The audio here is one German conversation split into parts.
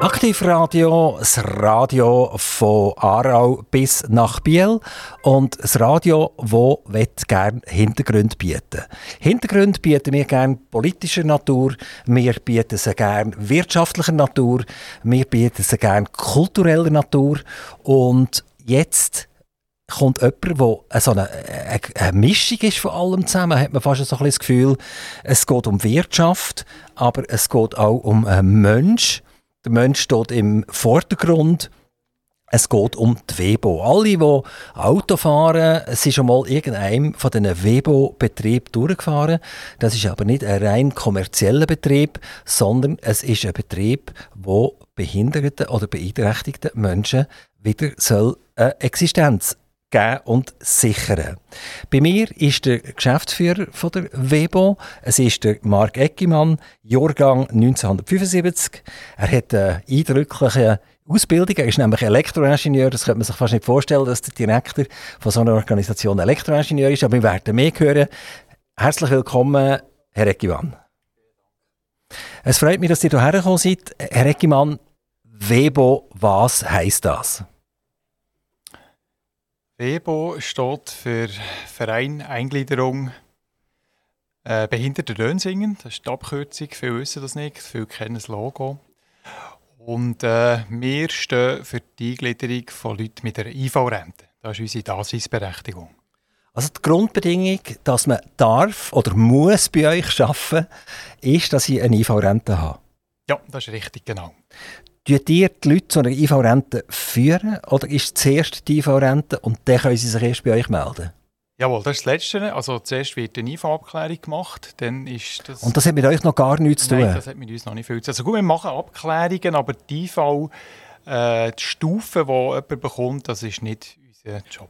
Aktivradio, das Radio von Aarau bis nach Biel und das Radio, wo gerne Hintergründe bieten. Hintergründe bieten wir gerne politischer Natur, wir bieten sie gerne wirtschaftlicher Natur, wir bieten sie gerne kultureller Natur und jetzt kommt jemand, der so eine, eine, Mischung ist von allem zusammen, hat man fast so ein das Gefühl, es geht um Wirtschaft, aber es geht auch um einen Mensch, der Mensch steht im Vordergrund. Es geht um die Webo. Alle, die Auto fahren, sind schon mal irgendeinem von diesen Webo-Betrieben durchgefahren. Das ist aber nicht ein rein kommerzieller Betrieb, sondern es ist ein Betrieb, wo behinderten oder beeinträchtigten Menschen wieder soll eine Existenz geben und sichern. Bei mir ist der Geschäftsführer von der Webo. Es ist der Marc Eckimann, Jahrgang 1975. Er hat eine eindrückliche Ausbildung. Er ist nämlich Elektroingenieur. Das könnte man sich fast nicht vorstellen, dass der Direktor von so einer Organisation Elektroingenieur ist. Aber wir werden mehr hören. Herzlich willkommen, Herr Eckimann. Es freut mich, dass ihr hierher gekommen seid. Herr Eckimann, Webo, was heisst das? WEBO steht für Verein Eingliederung äh, Behinderte Lönsingen. Das ist die Abkürzung. Viele wissen das nicht, viele kennen das Logo. Und äh, wir stehen für die Eingliederung von Leuten mit einer IV-Rente. Das ist unsere Daseinsberechtigung. Also die Grundbedingung, dass man darf oder muss bei euch arbeiten, ist, dass ich eine IV-Rente habe. Ja, das ist richtig, genau. Führen ihr die Leute zu einer IV-Rente führen oder ist es zuerst die IV-Rente und dann können sie sich erst bei euch melden? Jawohl, das ist das Letzte. Also zuerst wird eine IV-Abklärung gemacht, dann ist das... Und das hat mit euch noch gar nichts zu tun? Nein, das hat mit uns noch nicht viel zu tun. Also gut, wir machen Abklärungen, aber die IV, äh, die Stufe, die jemand bekommt, das ist nicht unser Job.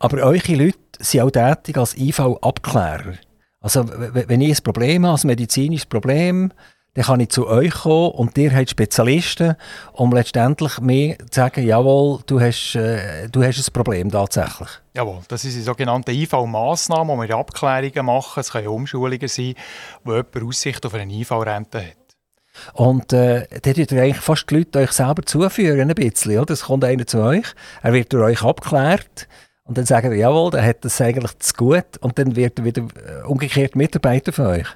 Aber eure Leute sind auch tätig als IV-Abklärer. Also wenn ich ein Problem habe, ein medizinisches Problem, dann kann ich zu euch kommen und ihr habt Spezialisten, um letztendlich mir zu sagen, jawohl, du hast, äh, du hast ein Problem tatsächlich. Jawohl, das sind die sogenannten IV-Massnahmen, wo wir Abklärungen machen. Es können Umschulungen sein, wo jemand Aussicht auf eine IV-Rente hat. Und äh, dann tut ihr eigentlich fast die Leute euch selber zuführen, ein bisschen. Oder? Es kommt einer zu euch, er wird durch euch abgeklärt und dann sagen wir, jawohl, der hat das eigentlich zu gut und dann wird er wieder äh, umgekehrt Mitarbeiter von euch.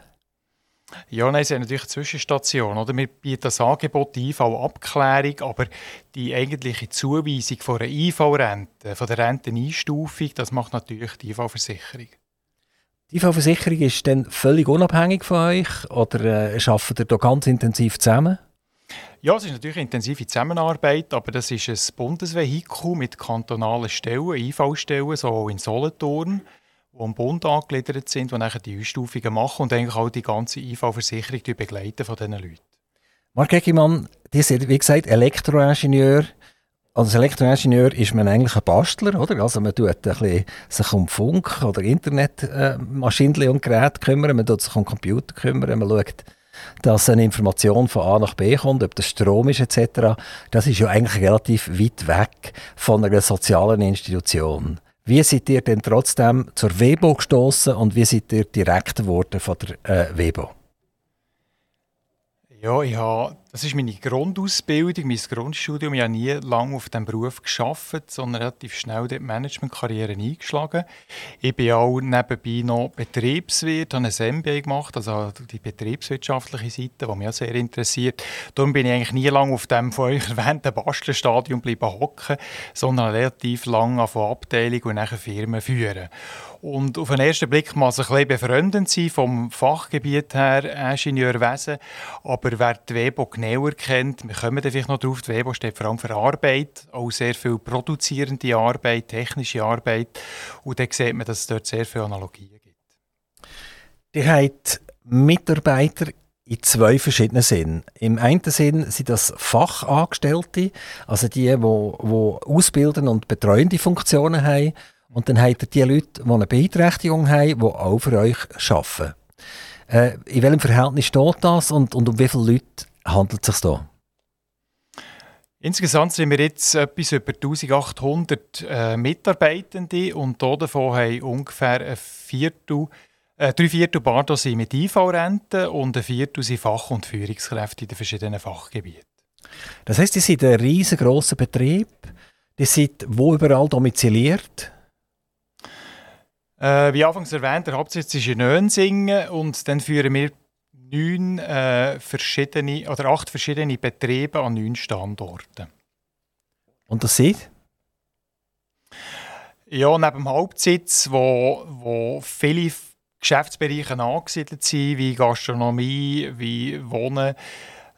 Ja, nein, es ist natürlich eine Zwischenstation. Oder? Wir bieten das Angebot, die IV-Abklärung, aber die eigentliche Zuweisung von einer IV-Rente, von der Renteneinstufung, das macht natürlich die IV-Versicherung. Die IV-Versicherung ist dann völlig unabhängig von euch oder äh, arbeitet ihr da ganz intensiv zusammen? Ja, es ist natürlich eine intensive Zusammenarbeit, aber das ist ein Bundesvehikel mit kantonalen Stellen, IV-Stellen, so auch in Solothurn die am Bund angegliedert sind, die nachher die Einstufungen machen und eigentlich auch die ganze IV-Versicherung begleiten von diesen Leuten. Mark Eggimann, ihr seid, wie gesagt, Elektroingenieur. Als Elektroingenieur ist man eigentlich ein Bastler, oder? Also man tut ein bisschen sich um Funk oder Internetmaschinen äh, und Geräte kümmern, man tut sich um Computer kümmern, man schaut, dass eine Information von A nach B kommt, ob das Strom ist etc. Das ist ja eigentlich relativ weit weg von einer sozialen Institution. Wie seid ihr denn trotzdem zur WEBO gestoßen und wie seid ihr direkt geworden von der äh, WEBO? Ja, ich habe, das ist meine Grundausbildung, mein Grundstudium. Ich habe nie lange auf diesem Beruf geschafft, sondern relativ schnell die Managementkarriere eingeschlagen. Ich bin auch nebenbei noch Betriebswirt, habe ein MBA gemacht, also die betriebswirtschaftliche Seite, die mich auch sehr interessiert. Darum bin ich eigentlich nie lange auf dem von euch erwähnten Bastelstadium bleiben hocken, sondern relativ lange von Abteilung und nachher Firmen führen. Und auf den ersten Blick muss es ein bisschen befremdend sein vom Fachgebiet her, Ingenieurwesen. Aber wer die WEBO genauer kennt, wir kommen vielleicht noch darauf, die WEBO steht vor allem für Arbeit, auch sehr viel produzierende Arbeit, technische Arbeit. Und dann sieht man, dass es dort sehr viele Analogien gibt. Ihr habt Mitarbeiter in zwei verschiedenen Sinnen. Im einen Sinn sind das Fachangestellte, also die, die, die ausbildende und betreuende Funktionen haben. Und dann habt ihr die Leute, die eine Beeinträchtigung haben, die auch für euch arbeiten. Äh, in welchem Verhältnis steht das und, und um wie viele Leute handelt es sich da? Insgesamt sind wir jetzt etwas über 1800 äh, Mitarbeitende und davon haben ungefähr ein Viertel, äh, drei Viertel Bardo sind mit IV-Rente und ein Viertel sind Fach- und Führungskräfte in den verschiedenen Fachgebieten. Das heißt, die sind ein riesengroßer Betrieb. Die sind wo überall domiziliert? Äh, wie anfangs erwähnt, der Hauptsitz ist in Nönsingen und dann führen wir neun äh, verschiedene oder acht verschiedene Betriebe an neun Standorten. Und das sind? Ja, neben dem Hauptsitz, wo, wo viele Geschäftsbereiche angesiedelt sind, wie Gastronomie, wie Wohnen,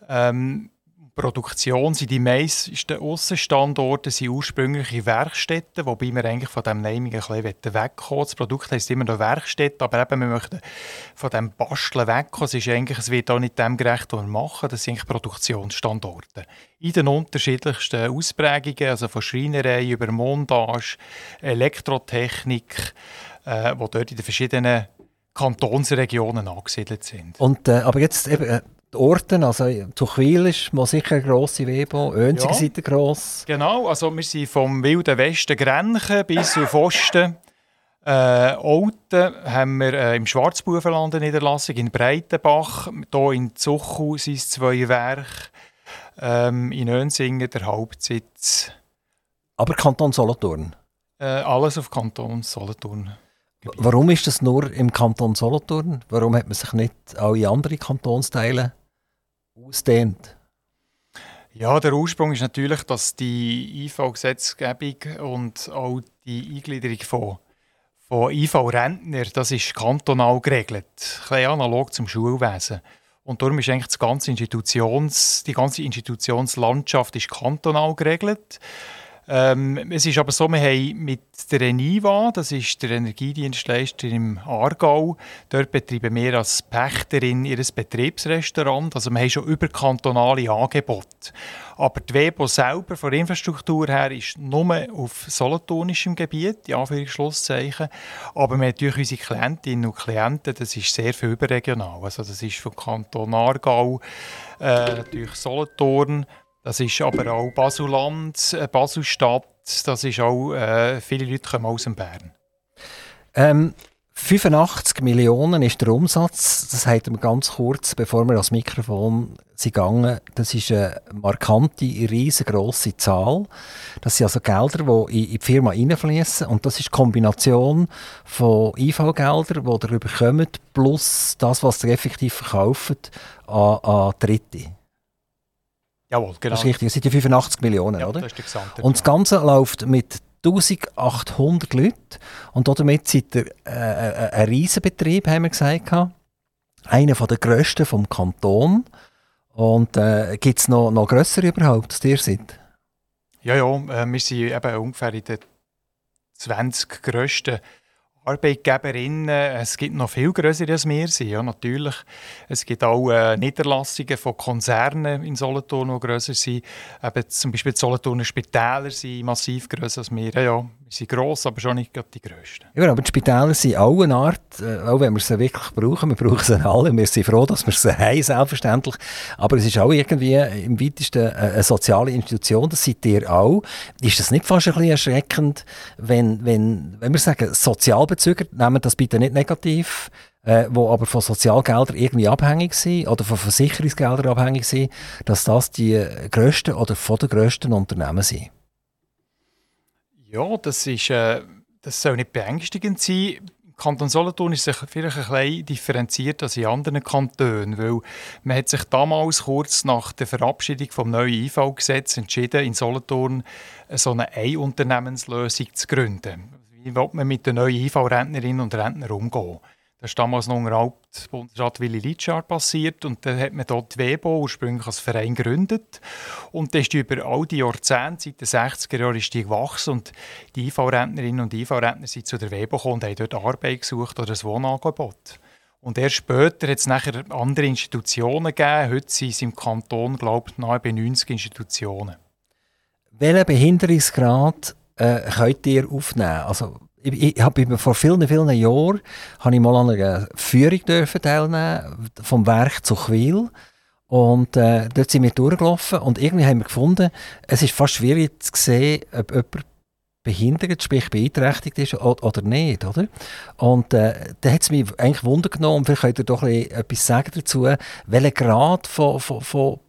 ähm, Produktion sind die meisten Aussenstandorte sind ursprüngliche Werkstätten, wobei wir eigentlich von dem Naming ein bisschen wegkommen Das Produkt heisst immer noch Werkstätte, aber eben, wir möchten von dem Basteln wegkommen. Es, ist eigentlich, es wird auch nicht dem gerecht, was wir machen. Das sind eigentlich Produktionsstandorte. In den unterschiedlichsten Ausprägungen, also von Schreinerei über Montage, Elektrotechnik, äh, wo dort in den verschiedenen Kantonsregionen angesiedelt sind. Und, äh, aber jetzt eben, äh, die Orte, also Tuchwil ist mal sicher eine grosse Webo, Önsiger ja. seid gross. Genau, also wir sind vom wilden Westen Grenchen bis auf Osten. Äh, Olten haben wir äh, im Schwarzbubenland eine Niederlassung, in Breitenbach, hier in Zuchu sind es zwei Werke, ähm, in Önsingen der Hauptsitz. Aber Kanton Solothurn? Äh, alles auf Kanton Solothurn. Warum ist das nur im Kanton Solothurn? Warum hat man sich nicht alle anderen Kantonsteile ausdehnt? Ja, der Ursprung ist natürlich, dass die IV-Gesetzgebung und auch die Eingliederung von, von IV-Rentner, das ist kantonal geregelt, ein bisschen analog zum Schulwesen. Und darum ist eigentlich das ganze Institutions, die ganze Institutionslandschaft ist kantonal geregelt. Ähm, es ist aber so, wir haben mit der Eniva, das ist der Energiedienstleister im Aargau, dort betreiben wir als Pächterin ihr Betriebsrestaurant. Also wir haben schon überkantonale Angebote. Aber die WEBO selber, von der Infrastruktur her, ist nur auf solothurnischem Gebiet, in Anführungszeichen. Aber wir haben natürlich unsere Klientinnen und Klienten, das ist sehr viel überregional. Also das ist vom Kanton Aargau, äh, natürlich Solothurn, das ist aber auch Basuland, äh, Baselstadt, das ist auch, äh, viele Leute kommen aus dem Bern. Ähm, 85 Millionen ist der Umsatz. Das hat wir ganz kurz, bevor wir ans Mikrofon sind gegangen. Das ist eine markante, riesengroße Zahl. Das sind also Gelder, die in die Firma reinfließen. Und das ist die Kombination von IV-Geldern, die ihr bekommt, plus das, was ihr effektiv verkauft, an, an Dritte. Jawohl, genau. Das ist richtig, das sind die 85 Millionen, ja, oder? Das ist der Gesamte, und das Ganze läuft mit 1800 Leuten und damit seid ihr äh, äh, ein Riesenbetrieb, haben wir gesagt. Einer der grössten vom Kanton. Und äh, gibt es noch, noch grössere überhaupt, als ihr seid? Ja, ja, äh, wir sind eben ungefähr in den 20 grössten Arbeitgeberinnen, es gibt noch viel größere als wir sind, ja, natürlich. Es gibt auch äh, Niederlassungen von Konzernen in Solothurn, die grösser sind. Eben zum Beispiel die Solothurner Spitäler sind massiv grösser als wir. Ja, ja, sind gross, aber schon nicht die grössten. Ja, aber die Spitäler sind auch eine Art, äh, auch wenn wir sie wirklich brauchen, wir brauchen sie alle, wir sind froh, dass wir sie haben, selbstverständlich. Aber es ist auch irgendwie im weitesten äh, eine soziale Institution, das seid ihr auch. Ist das nicht fast ein bisschen erschreckend, wenn, wenn, wenn wir sagen, sozial Bezüger, nehmen das bitte nicht negativ, äh, wo aber von Sozialgeldern irgendwie abhängig sind oder von Versicherungsgeldern abhängig sind, dass das die grössten oder von den grössten Unternehmen sind. Ja, das, ist, äh, das soll nicht beängstigend sein. Kanton Solothurn ist sich vielleicht ein bisschen differenziert als in anderen Kantonen, weil man hat sich damals kurz nach der Verabschiedung vom neuen IV-Gesetz entschieden, in Solothurn so eine Einunternehmenslösung zu gründen wie will man mit den neuen IV-Rentnerinnen und Rentnern umgehen. Das ist damals noch unter Hauptbundesrat Willy Litschard passiert und dann hat man dort die WEBO ursprünglich als Verein gegründet und das ist über all die Jahrzehnte, seit den 60er Jahren ist die gewachsen und die IV-Rentnerinnen und IV-Rentner sind zu der WEBO gekommen und haben dort Arbeit gesucht oder ein Wohnangebot. Und erst später hat es nachher andere Institutionen gegeben. Heute sind es im Kanton, glaube ich, nahe bei 90 Institutionen. Welchen Behinderungsgrad äh, könnt ihr aufnehmen? Also, ich, habe vor vielen, vielen Jahren habe ich mal an einer Führung dürfen teilnehmen vom Werk zu Quil. Und äh, dort sind wir durchgelaufen und irgendwie haben wir gefunden, es ist fast schwierig zu sehen, ob jemand behindert, sprich beeinträchtigt ist oder, nicht, oder? Und äh, da hat es mich eigentlich Wunder genommen, vielleicht könnt ihr doch etwas sagen dazu, welchen Grad von, von, von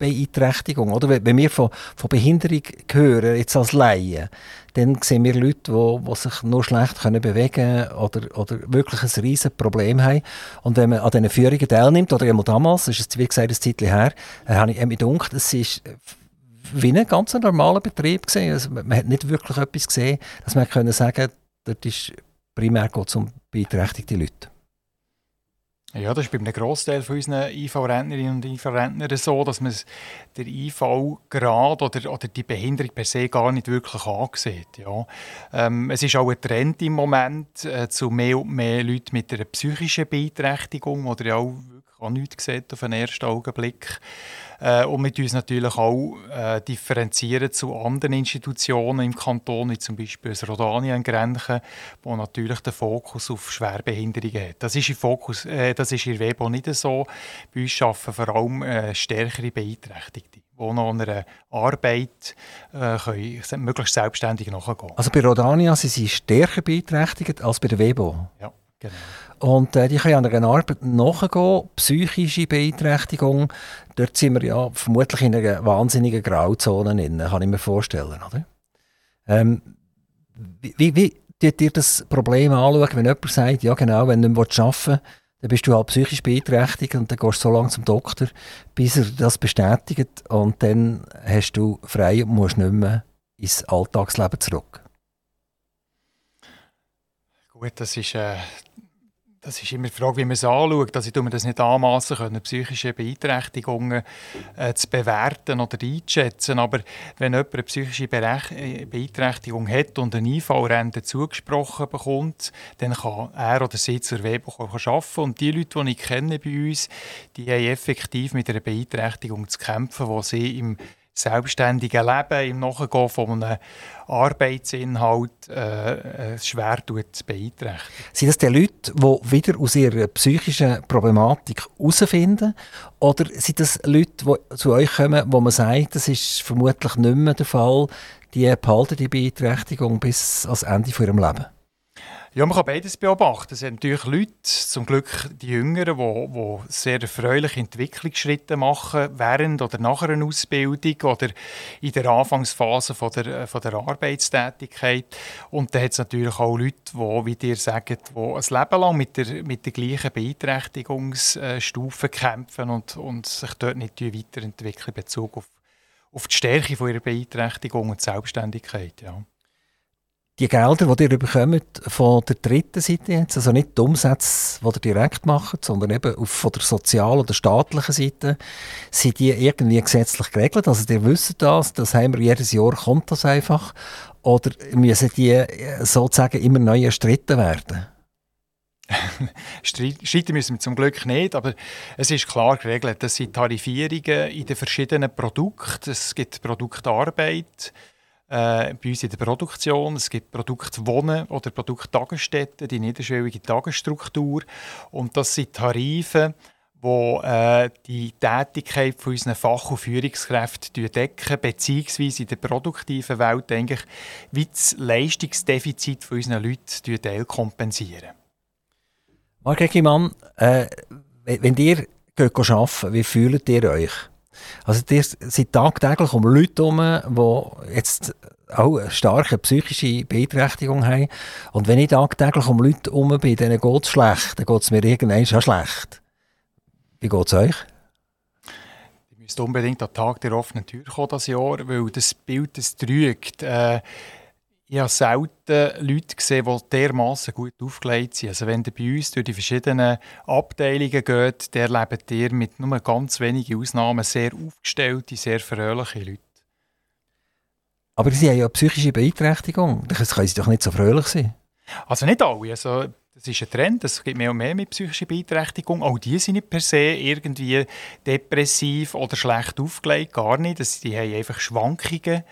Beeinträchtigung. Oder? Wenn wir von, von Behinderung hören, jetzt als Laien, dann sehen wir Leute, die, die sich nur schlecht können bewegen können oder, oder wirklich ein riesiges Problem haben. Und wenn man an diesen Führungen teilnimmt, oder einmal damals, das ist wie gesagt ein Zeitchen her, äh, habe ich mir gedacht, es ist wie ein ganz normaler Betrieb gesehen. Also man hat nicht wirklich etwas gesehen, dass man sagen, dort ist primär geht um beeinträchtigte Leute. Ja, das ist bei einem Großteil von unseren IV-Rentnerinnen und IV-Rentnern so, dass man der IV-Grad oder, oder die Behinderung per se gar nicht wirklich ansieht. Ja. Ähm, es ist auch ein Trend im Moment äh, zu mehr und mehr Leuten mit einer psychischen Beeinträchtigung, oder auch auch nichts sieht auf den ersten Augenblick. Äh, und mit uns natürlich auch äh, differenzieren zu anderen Institutionen im Kanton, wie zum Beispiel das Rodania in Grenchen, wo natürlich den Fokus auf Schwerbehinderungen hat. Das ist, im Fokus, äh, das ist in Webo nicht so. Bei uns arbeiten vor allem äh, stärkere Beeinträchtigte die noch einer Arbeit äh, können, möglichst selbstständig nachgehen Also bei Rodania sind sie stärker beeinträchtigt als bei der WEBO? Ja, genau. Und äh, die können an einer Arbeit nachgehen, psychische Beeinträchtigung. Dort sind wir ja vermutlich in einer wahnsinnigen Grauzone drin, kann ich mir vorstellen. Oder? Ähm, wie, wie tut ihr das Problem anschauen, wenn jemand sagt, ja genau, wenn du nicht arbeiten willst, dann bist du halt psychisch beeinträchtigt und dann gehst du so lange zum Doktor, bis er das bestätigt und dann hast du frei und musst nicht mehr ins Alltagsleben zurück. Gut, das ist, äh, das ist immer die Frage, wie man es anschaut. Also ich tue mir das nicht anmassen können, psychische Beeinträchtigungen äh, zu bewerten oder einzuschätzen. Aber wenn jemand eine psychische äh, Beeinträchtigung hat und eine IV-Rente zugesprochen bekommt, dann kann er oder sie zur WEBO arbeiten. Und die Leute, die ich kenne bei uns, die haben effektiv mit einer Beeinträchtigung zu kämpfen, die sie im selbstständigen Leben, im Nachgehen von einem Arbeitsinhalt äh, äh schwer beeinträchtigt. Sind das die Leute, die wieder aus ihrer psychischen Problematik herausfinden? Oder sind das Leute, die zu euch kommen, wo man sagt, das ist vermutlich nicht mehr der Fall, die behalten die Beeinträchtigung bis ans Ende ihres Lebens? Ja, man kann beides beobachten. Es sind natürlich Leute, zum Glück die Jüngeren, die, die sehr erfreuliche Entwicklungsschritte machen, während oder nach einer Ausbildung oder in der Anfangsphase von der, von der Arbeitstätigkeit. Und dann hat es natürlich auch Leute, die, wie dir sagen, die ein Leben lang mit der, mit der gleichen Beeinträchtigungsstufe kämpfen und, und sich dort nicht weiterentwickeln in Bezug auf, auf die Stärke ihrer Beeinträchtigung und Selbstständigkeit. Ja die Gelder, die ihr bekommt von der dritten Seite jetzt, also nicht die Umsätze, die ihr direkt macht, sondern eben von der sozialen oder staatlichen Seite, sind die irgendwie gesetzlich geregelt? Also ihr wisst das, das haben wir jedes Jahr, kommt das einfach? Oder müssen die äh, sozusagen immer neu erstritten werden? Streiten müssen wir zum Glück nicht, aber es ist klar geregelt. Das sind Tarifierungen in den verschiedenen Produkten. Es gibt Produktarbeit, äh, bei uns in der Produktion. Es gibt Produktwohnen oder Produkttagesstätten, die niederschwellige Tagesstruktur. Und das sind Tarife, wo äh, die Tätigkeit von unseren Fach- und Führungskräften decken, beziehungsweise in der produktiven Welt eigentlich wie das Leistungsdefizit von unseren Leuten kompensieren. Marc Eggimann, äh, wenn ihr arbeiten wie fühlt ihr euch? Also ihr seid tagtäglich um Leute herum, die jetzt auch eine starke psychische Beeinträchtigung haben. Und wenn ich tagtäglich um Leute herum bin, denen geht es schlecht, dann geht es mir irgendwann schon schlecht. Wie geht es euch? Ich müsste unbedingt am Tag der offenen Tür kommen das Jahr, weil das Bild, das trügt. Äh, ich habe selten Leute gesehen, die dermaßen gut aufgelegt sind. Also wenn ihr bei uns durch die verschiedenen Abteilungen geht, der erlebt ihr mit nur ganz wenigen Ausnahmen sehr aufgestellte, sehr fröhliche Leute. Aber sie haben ja psychische Beeinträchtigung. Das können sie doch nicht so fröhlich sein. Also nicht alle. Also, das ist ein Trend. Es gibt mehr und mehr mit psychischer Beeinträchtigung. Auch die sind nicht per se irgendwie depressiv oder schlecht aufgelegt. Gar nicht. die haben einfach Schwankungen,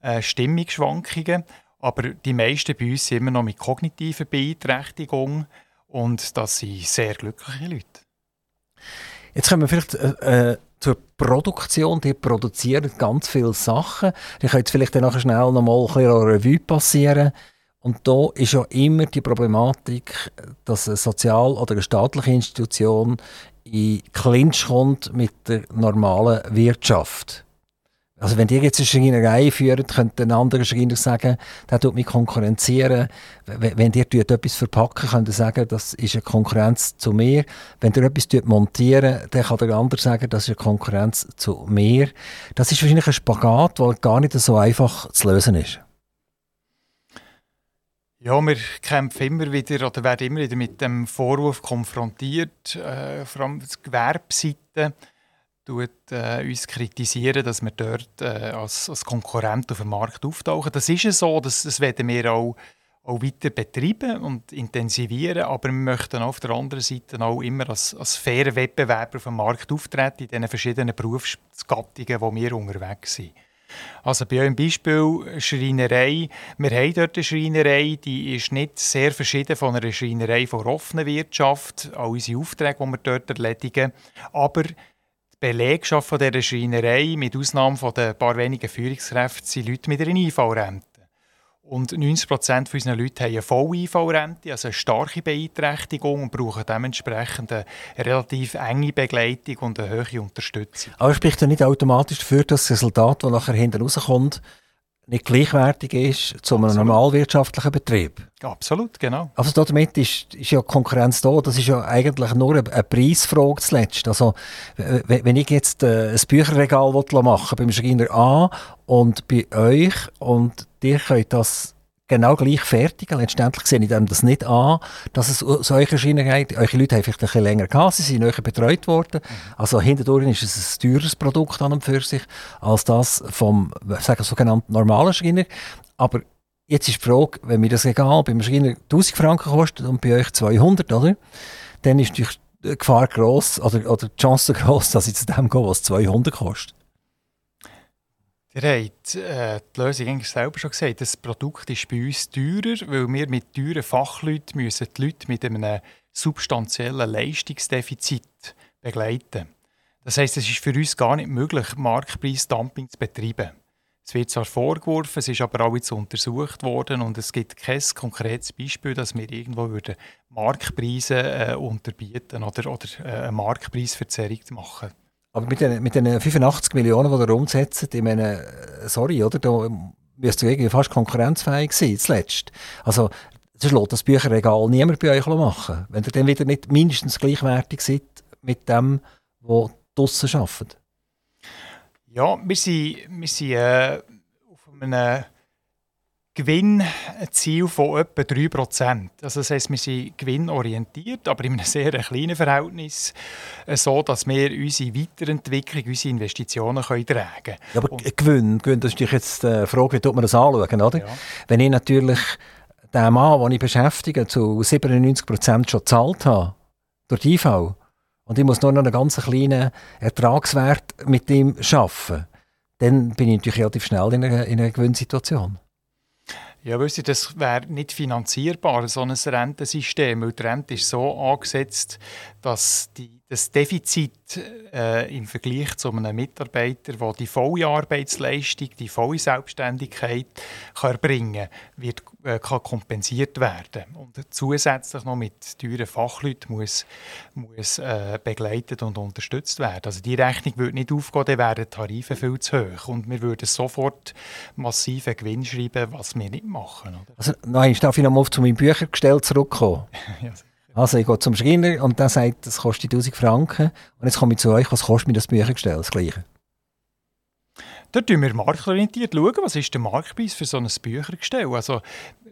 äh, Stimmungsschwankungen. Aber die meisten bei uns sind immer noch mit kognitiver Beeinträchtigung und das sind sehr glückliche Leute. Jetzt kommen wir vielleicht äh, äh, zur Produktion. Die produzieren ganz viele Sachen. Ich könnte vielleicht dann nachher schnell noch mal ein bisschen Revue passieren. Und da ist ja immer die Problematik, dass eine sozial- oder eine staatliche Institution in Clinch kommt mit der normalen Wirtschaft. Also wenn ihr jetzt eine Schreinerei führt, könnte ein anderer Schreiner sagen, der tut mich konkurrenzieren. Wenn ihr etwas verpacken, könnt ihr sagen, das ist eine Konkurrenz zu mir. Wenn ihr etwas montieren, dann kann der andere sagen, das ist eine Konkurrenz zu mir. Das ist wahrscheinlich ein Spagat, der gar nicht so einfach zu lösen ist. Ja, wir kämpfen immer wieder oder werden immer wieder mit dem Vorwurf konfrontiert, äh, vor allem die Gewerbeseite tut, äh, uns kritisieren, dass wir dort äh, als, als Konkurrent auf dem Markt auftauchen. Das ist so, das, das werden wir auch, auch weiter betreiben und intensivieren, aber wir möchten auf der anderen Seite auch immer als, als fairer Wettbewerber auf dem Markt auftreten in den verschiedenen Berufsgattungen, wo wir unterwegs sind. Also bei eurem Beispiel Schreinerei, wir haben dort eine Schreinerei, die ist nicht sehr verschieden von einer Schreinerei von offener Wirtschaft, all unsere Aufträge, die wir dort erledigen, aber Belegschaft von dieser Schreinerei, mit Ausnahme von den paar wenigen Führungskräften, sind Leute mit einer IV-Rente. Und 90 Prozent unserer Leute haben eine volle IV-Rente, also eine starke Beeinträchtigung und brauchen dementsprechend eine relativ enge Begleitung und eine hohe Unterstützung. Aber spricht ja nicht automatisch dafür, dass das Resultat, das nachher hinten rauskommt, nicht gleichwertig ist zu einem normalwirtschaftlichen Betrieb. Absolut, genau. Also damit ist, ist ja Konkurrenz da. Das ist ja eigentlich nur eine, eine Preisfrage zuletzt. Also wenn ich jetzt äh, ein Bücherregal machen beim Schreiner A und bei euch und ihr könnt das genau gleich fertigen. Letztendlich sehe ich dem das nicht an, dass es solche Schienen geht. Eure Leute haben vielleicht ein bisschen länger gehabt, sie sind euch betreut worden. Also hinterdurch ist es ein teures Produkt an und für sich, als das vom sagen, sogenannten normalen Schreiner. Aber jetzt ist die Frage, wenn mir das egal beim Schreiner 1000 Franken kostet und bei euch 200, oder? Dann ist die Gefahr gross oder, oder die Chance gross, dass ich zu dem gehe, was 200 kostet. Ihr habt äh, die Lösung eigentlich selber schon gesagt. Das Produkt ist bei uns teurer, weil wir mit teuren Fachleuten müssen die Leute mit einem substanziellen Leistungsdefizit begleiten. Das heißt, es ist für uns gar nicht möglich, Marktpreisdumping zu betreiben. Es wird zwar vorgeworfen, es ist aber auch jetzt untersucht worden und es gibt kein konkretes Beispiel, dass wir irgendwo würden Marktpreise äh, unterbieten oder, oder äh, eine Marktpreisverzerrung machen würden. Aber mit den, mit den 85 Millionen, die ihr umsetzt, ich meine, sorry, oder? Da müsst ihr irgendwie fast konkurrenzfähig sein, zuletzt. Also, das lässt das Bücherregal niemand bei euch machen. Wenn ihr dann wieder nicht mindestens gleichwertig seid mit dem, was draussen arbeitet. Ja, wir sind, wir sind äh, auf einem Gewinnziel von etwa 3%. Also das heisst, wir sind gewinnorientiert, aber in einem sehr kleinen Verhältnis, äh, so dass wir unsere Weiterentwicklung, unsere Investitionen können tragen können. Ja, aber Und Gewinn, Gewinn, das ist jetzt die Frage, wie tut man das anschauen, oder? Ja. Wenn ich natürlich den Mann, den ich beschäftige, zu 97% schon gezahlt habe, durch die IV, und ich muss nur noch einen ganz kleinen Ertragswert mit ihm schaffen, dann bin ich natürlich relativ schnell in einer, in einer Gewinnsituation. Ja, wisst ihr, das wäre nicht finanzierbar, so ein Rentensystem, weil die Rente ist so angesetzt, dass die, das Defizit äh, im Vergleich zu einem Mitarbeiter, der die volle Arbeitsleistung, die volle Selbstständigkeit kann erbringen wird äh, kann kompensiert werden. Und zusätzlich noch mit teuren Fachleuten muss, muss äh, begleitet und unterstützt werden. Also die Rechnung würde nicht aufgehen, dann wären die Tarife viel zu hoch. Und wir würden sofort massiven Gewinn schreiben, was wir nicht machen. Oder? Also, nein, darf ich noch mal zu meinem Büchergestell zurückkommen? ja, also ich gehe zum Schreiner und der sagt, das kostet 1000 Franken. Und jetzt komme ich zu euch, was kostet mir das Büchergestell? Das Gleiche. Dort schauen wir marktorientiert, was ist der Marktpreis für so ein Büchergestell. Also,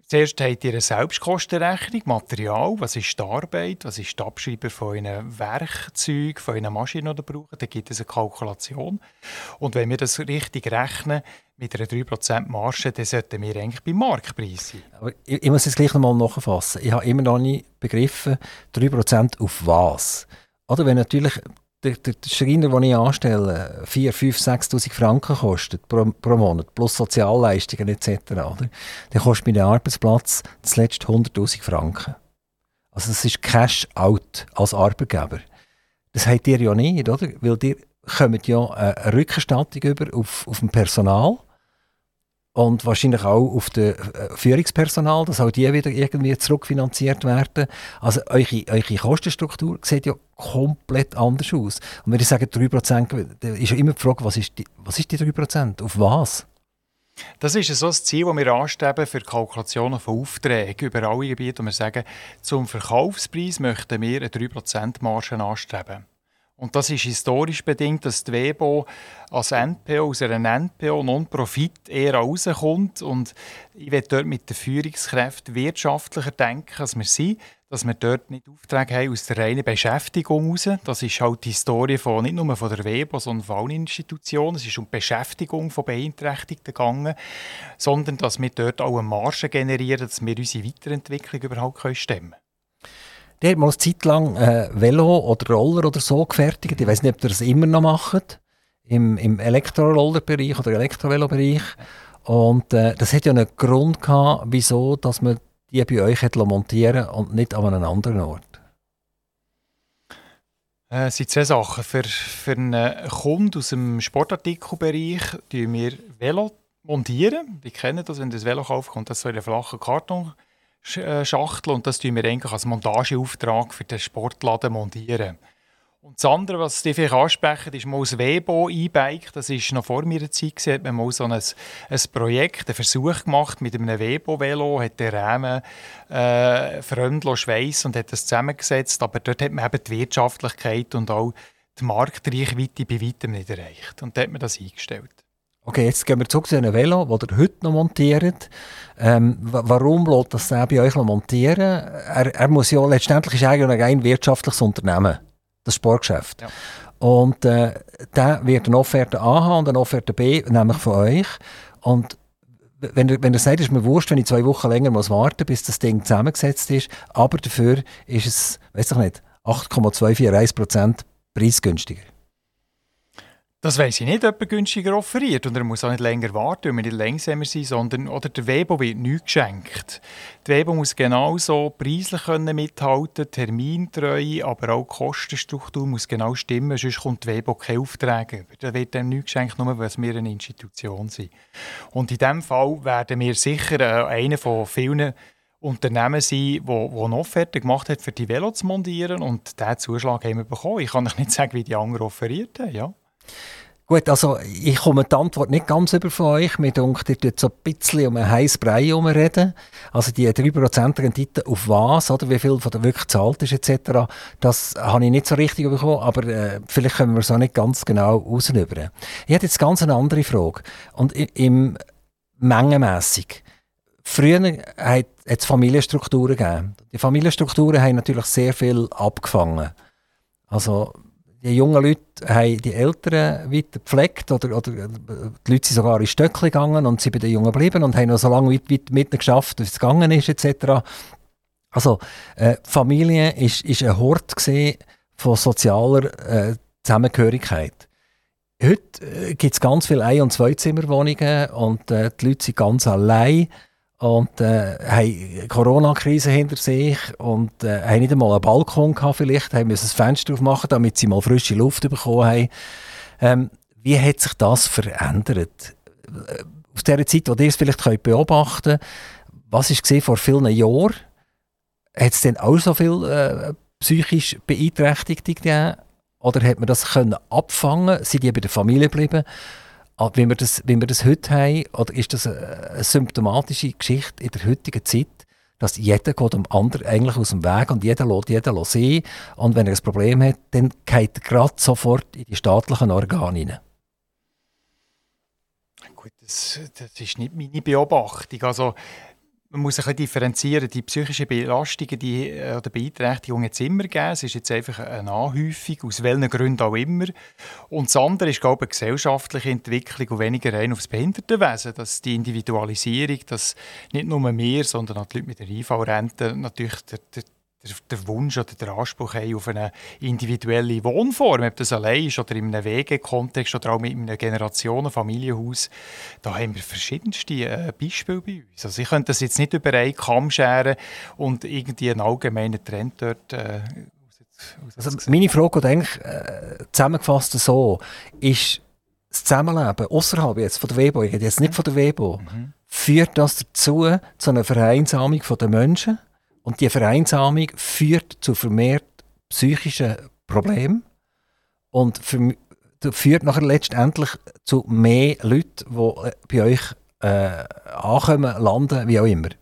zuerst habt ihr eine Selbstkostenrechnung, Material, was ist die Arbeit, was ist der Abschreiber von einem Werkzeug, von einer Maschine, ihr braucht. Dann gibt es eine Kalkulation. Und wenn wir das richtig rechnen, mit einer 3% Marge, dann sollten wir eigentlich beim Marktpreis sein. Aber ich, ich muss es gleich nochmal nachfassen. Ich habe immer noch nicht begriffen, 3% auf was? Oder wenn natürlich der, der Schreiner, den ich anstelle, 4, 5, 6'000 Franken kostet pro, pro Monat, plus Sozialleistungen etc., oder? dann kostet mir der Arbeitsplatz zuletzt 100'000 Franken. Also das ist Cash-out als Arbeitgeber. Das habt ihr ja nicht, oder? Weil ihr kommt ja eine Rückerstattung über auf, auf dem Personal und wahrscheinlich auch auf das äh, Führungspersonal, dass auch die wieder irgendwie zurückfinanziert werden. Also eure, eure Kostenstruktur sieht ja komplett anders aus. Und wenn ich sage 3%, ist ja immer die Frage, was ist die, was ist die 3%? Auf was? Das ist so das Ziel, das wir anstreben für Kalkulationen von Aufträgen über alle Gebiete. Und wir sagen, zum Verkaufspreis möchten wir eine 3% Marge anstreben. Und das ist historisch bedingt, dass die WEBO als NPO, aus einer NPO Non-Profit eher rauskommt. Und ich will dort mit den Führungskräften wirtschaftlicher denken, als wir sind. Dass wir dort nicht Aufträge haben aus der reinen Beschäftigung raus. Das ist halt die Historie von, nicht nur von der WEBO, sondern von allen Institutionen. Es ist um die Beschäftigung von Beeinträchtigten gegangen. Sondern dass wir dort auch eine Marge generieren, dass wir unsere Weiterentwicklung überhaupt stemmen können. Die hat mal eine Zeit lang äh, Velo oder Roller oder so gefertigt. Ich weiß nicht, ob ihr das immer noch macht. Im, im Elektroroller-Bereich oder Elektrovelo-Bereich. Und äh, das hat ja einen Grund gehabt, wieso dass man die bei euch hat montieren und nicht an einem anderen Ort. Äh, es sind zwei Sachen. Für, für einen Kunden aus dem Sportartikelbereich montieren wir Velo montieren. Wir kennen das, wenn das Velo kauft, kommt das so in einen flachen Karton Schachtel und das tun wir eigentlich als Montageauftrag für den Sportladen montieren. Und das andere, was Sie vielleicht ansprechen, ist mal das Webo E-Bike. Das ist noch vor meiner Zeit gesehen. Man mal so ein, ein Projekt, einen Versuch gemacht mit einem Webo-Velo, hat den Rahmen äh, fremd Schweiß und hat das zusammengesetzt. Aber dort hat man eben die Wirtschaftlichkeit und auch die Marktreichweite bei weitem nicht erreicht. Und dort hat man das eingestellt. Okay, jetzt gehen wir zurück zu einem Velo, das ihr heute noch montiert. Ähm, warum lässt das bei euch noch montieren? Er, er muss ja, letztendlich ist eigentlich ein wirtschaftliches Unternehmen, das Sportgeschäft. Ja. Und äh, der wird eine Offerte A haben und eine Offerte B, nämlich von euch. Und wenn er, wenn er sagt, ist mir wurscht, wenn ich zwei Wochen länger muss warten bis das Ding zusammengesetzt ist, aber dafür ist es, weiß ich nicht, 8,241% preisgünstiger. Das weiß ich nicht, ob er günstiger offeriert und er muss auch nicht länger warten, weil wir nicht langsamer sind, sondern oder der Webo wird nichts geschenkt. Der Webo muss genauso preislich können mithalten, Termintreue, aber auch die Kostenstruktur muss genau stimmen, sonst kommt der Webo keine Aufträge über. Da wird ihm nichts geschenkt, nur weil wir eine Institution sind. Und in diesem Fall werden wir sicher äh, einer von vielen Unternehmen sein, die, die eine Offerte gemacht hat, für die Velo zu montieren und diesen Zuschlag haben wir bekommen. Ich kann euch nicht sagen, wie die anderen offeriert haben, ja. Gut, also ich komme die Antwort nicht ganz über von euch. Mir denkt, ihr tut so ein bisschen um einen heißen Brei reden. Also die 3% Rendite auf was, oder wie viel von der wirklich zahlt ist etc., das habe ich nicht so richtig bekommen, aber äh, vielleicht können wir es auch nicht ganz genau rausnübern. Ich habe jetzt ganz eine andere Frage. Und im mengenmässig. Früher hat es Familienstrukturen gegeben. Die Familienstrukturen haben natürlich sehr viel abgefangen. Also die jungen Leute haben die Eltern weiter gepflegt oder, oder die Leute sind sogar in Stöckchen gegangen und sind bei den Jungen geblieben und haben noch so lange weit, weit mit geschafft, wie es gegangen ist etc. Also äh, Familie ist, ist ein Hort von sozialer äh, Zusammengehörigkeit. Heute äh, gibt es ganz viele Ein- und Zweizimmerwohnungen und äh, die Leute sind ganz allein und äh, haben Corona-Krise hinter sich und äh, haben nicht einmal einen Balkon gehabt vielleicht, haben müssen das Fenster aufmachen, damit sie mal frische Luft bekommen haben. Ähm, wie hat sich das verändert? Auf der Zeit, wo ihr es vielleicht könnt beobachten könnt, was war vor vielen Jahren? Hat es denn auch so viel äh, psychisch Beeinträchtigte gegeben? Oder hat man das können abfangen? Sind die bei der Familie geblieben? Ah, wie wir, das, wie wir das heute haben, oder ist das eine, symptomatische Geschichte in der heutigen Zeit, dass jeder geht dem anderen eigentlich aus dem Weg und jeder lässt jeden sehen. Und wenn er ein Problem hat, dann geht er gerade sofort in die staatlichen Organe hinein. Gut, das, das ist nicht meine Beobachtung. Also, man muss ein bisschen differenzieren. Die psychischen Belastungen die, äh, oder Beeinträchtigungen jetzt immer geben. Es ist jetzt einfach eine Anhäufung, aus welchen Gründen auch immer. Und das andere ist, glaube ich, eine gesellschaftliche Entwicklung und weniger rein aufs Behindertenwesen. Dass die Individualisierung, dass nicht nur wir, sondern auch die Leute mit der IV-Rente natürlich der, der der Wunsch oder der Anspruch haben auf eine individuelle Wohnform, ob das allein ist oder in einem Wegekontext oder auch mit einem Generationen Familienhaus, da haben wir verschiedenste äh, Beispiele bei uns. Also ich könnte das jetzt nicht über einen Kamm scheren und irgendwie einen allgemeinen Trend dort äh, also meine Frage ist eigentlich äh, zusammengefasst so, ist das Zusammenleben außerhalb jetzt von der WEBO, ich rede jetzt nicht von der WEBO, mhm. führt das dazu, zu einer Vereinsamung der Menschen. Und die Vereinsamung führt zu vermehrt psychischen Problemen und führt nachher letztendlich zu mehr Leuten, die äh, bei euch äh, ankommen, landen, wie auch immer. Ich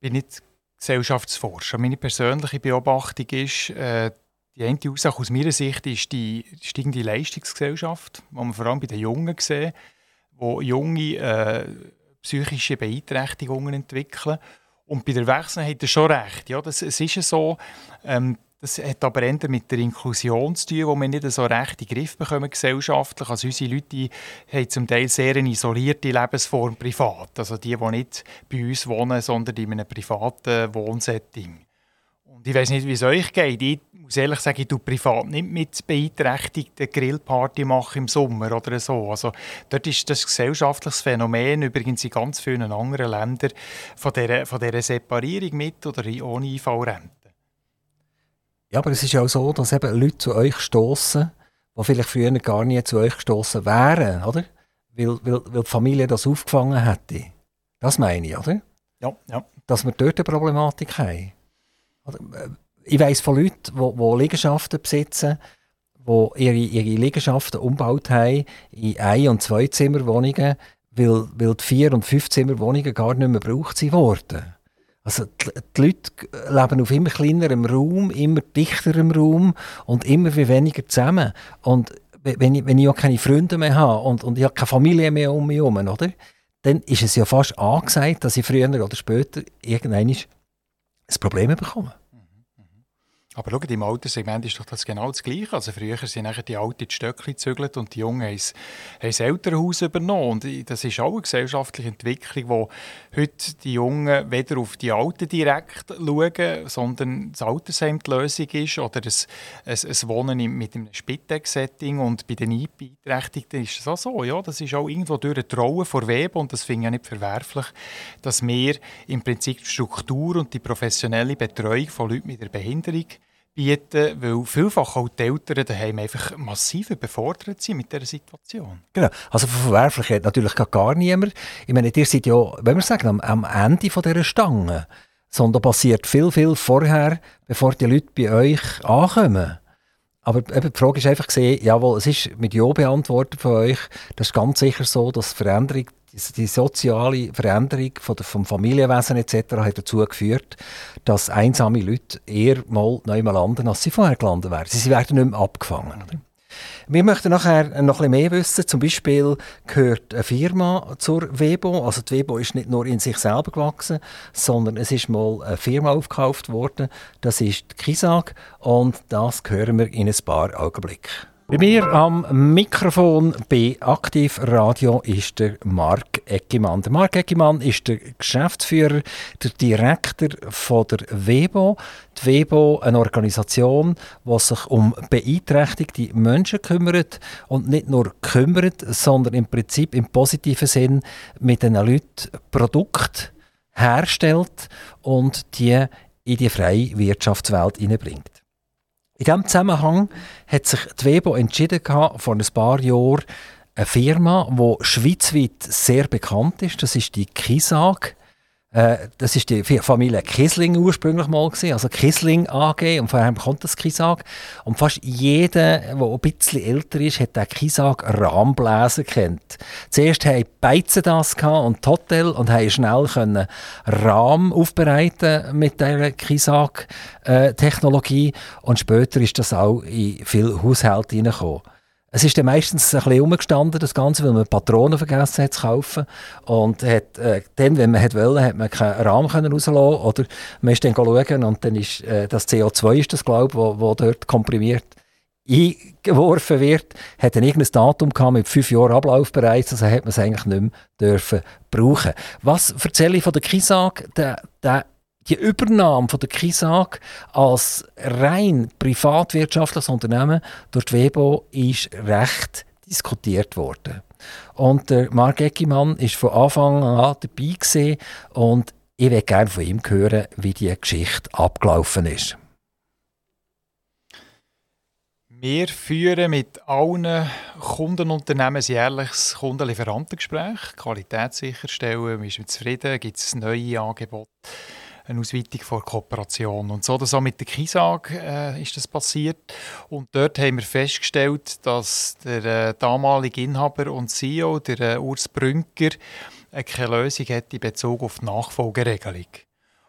bin nicht Gesellschaftsforscher. Meine persönliche Beobachtung ist, äh, die eine Ursache aus meiner Sicht ist die steigende Leistungsgesellschaft, die wir vor allem bei den Jungen sehen, wo junge äh, psychische Beeinträchtigungen entwickeln. Und bei der Erwachsenen hat er schon recht. Ja, das, es ist so, ähm, das hat aber eher mit der Inklusion zu tun, wo wir nicht so recht in den Griff bekommen gesellschaftlich. Also unsere Leute haben zum Teil sehr eine isolierte Lebensform privat. Also die, die nicht bei uns wohnen, sondern in einem privaten Wohnsetting. Und ich weiß nicht, wie es euch geht. Ich muss ehrlich sagen, ich tue privat nicht mit beeinträchtigten Grillparty machen im Sommer oder so. Also dort ist das gesellschaftliches Phänomen übrigens in ganz vielen anderen Ländern von dieser, von dieser Separierung mit oder ohne IV-Rente. Ja, aber es ist ja auch so, dass eben Leute zu euch stoßen, die vielleicht früher gar nie zu euch gestoßen wären, oder? Weil, weil, weil die Familie das aufgefangen hätte. Das meine ich, oder? Ja, ja. Dass wir dort eine Problematik haben. Ich weiss von Leuten, die, Liegenschaften besitzen, die ihre, ihre Liegenschaften umgebaut haben in Ein- und Zwei-Zimmer-Wohnungen, weil, weil die Vier- und Fünf-Zimmer-Wohnungen gar nicht mehr gebraucht wurden. Also die, die, Leute leben auf immer kleinerem Raum, immer dichterem Raum und immer weniger zusammen. Und wenn ich, wenn ich auch keine Freunde mehr habe und, und ich habe keine Familie mehr um mich herum, oder? dann ist es ja fast angesagt, dass ich früher oder später irgendein ein Problem bekomme. Aber schau, im Alterssegment ist doch das genau das Gleiche. Also früher sind die Alten die Stöckchen gezügelt und die Jungen haben das Elternhaus übernommen. Und das ist auch eine gesellschaftliche Entwicklung, wo heute die Jungen weder auf die Alten direkt schauen, sondern das Altersheim die Lösung ist oder ein, ein, ein Wohnen mit einem Spitex-Setting. Und bei den Beeinträchtigten ist es auch so. Ja, das ist auch irgendwo durch eine Trauen vor Web und das finde ich nicht verwerflich, dass wir im Prinzip die Struktur und die professionelle Betreuung von Leuten mit der Behinderung bieten, weil vielfach auch die Eltern daheim einfach massiv überfordert sind mit dieser Situation. Genau, also von Verwerflichkeit natürlich gar niemand. Ich meine, ihr seid ja, wenn wir sagen, am, am Ende von dieser Stange, sondern passiert viel, viel vorher, bevor die Leute bei euch ankommen. Aber eben, die Frage ist einfach gesehen, jawohl, es ist mit Ja beantwortet von euch. Das ist ganz sicher so, dass Veränderung die soziale Veränderung von der, vom Familienwesen etc. hat dazu geführt, dass einsame Leute eher mal neu mal landen, als sie vorher gelandet wären. Sie werden nicht mehr abgefangen. Wir möchten nachher noch bisschen mehr wissen. Zum Beispiel gehört eine Firma zur Webo. Also die Webo ist nicht nur in sich selber gewachsen, sondern es ist mal eine Firma aufgekauft worden. Das ist die Kisag und das hören wir in ein paar Augenblicken. Bei mir am Mikrofon bei Aktiv Radio ist der Marc Eckimann. Der Marc Eckimann ist der Geschäftsführer, der Direktor von der WEBO. Die WEBO, eine Organisation, die sich um beeinträchtigte Menschen kümmert und nicht nur kümmert, sondern im Prinzip im positiven Sinn mit den Leuten Produkte herstellt und die in die freie Wirtschaftswelt hineinbringt. In diesem Zusammenhang hat sich die Webo entschieden, vor ein paar Jahren eine Firma, die schweizweit sehr bekannt ist, das ist die Kisag, äh, das ist die Familie Kisling ursprünglich mal gewesen, also Kisling AG und vorher kommt das Kisag und fast jeder, der ein bisschen älter ist, hat den Kisag Rahmbläser kennt. Zuerst haben Beizen das und Hotel und haben schnell können Rahm aufbereiten mit der Kisag äh, Technologie und später ist das auch in viele Haushalte hineingekommen. Es ist dann meistens ein bisschen umgestanden, das Ganze, weil man Patronen vergessen hat zu kaufen. Und hat, äh, dann, wenn man wollte, hat man keinen Rahmen rauslassen oder man ist dann schauen und dann ist äh, das CO2, ist das, glaube ich, wo, wo dort komprimiert eingeworfen wird, hat dann irgendein Datum gehabt mit fünf Jahren Ablauf bereits, also hat man es eigentlich nicht mehr dürfen brauchen. Was erzähle ich von der Kisag? Der, der die Übernahme von der Kisag als rein privatwirtschaftliches Unternehmen durch die WEBO ist recht diskutiert worden. Und der Mark Eckimann ist von Anfang an dabei gewesen und ich würde gerne von ihm hören, wie die Geschichte abgelaufen ist. Wir führen mit allen Kundenunternehmen jährliches Kundenlieferantengespräch. Qualität sicherstellen, ist man zufrieden, gibt es neue Angebote, eine Ausweitung von Kooperation. Und so das auch mit der KISAG äh, ist das passiert. Und dort haben wir festgestellt, dass der äh, damalige Inhaber und CEO, der äh, Urs Brünker, äh, keine Lösung hat in Bezug auf die Nachfolgeregelung.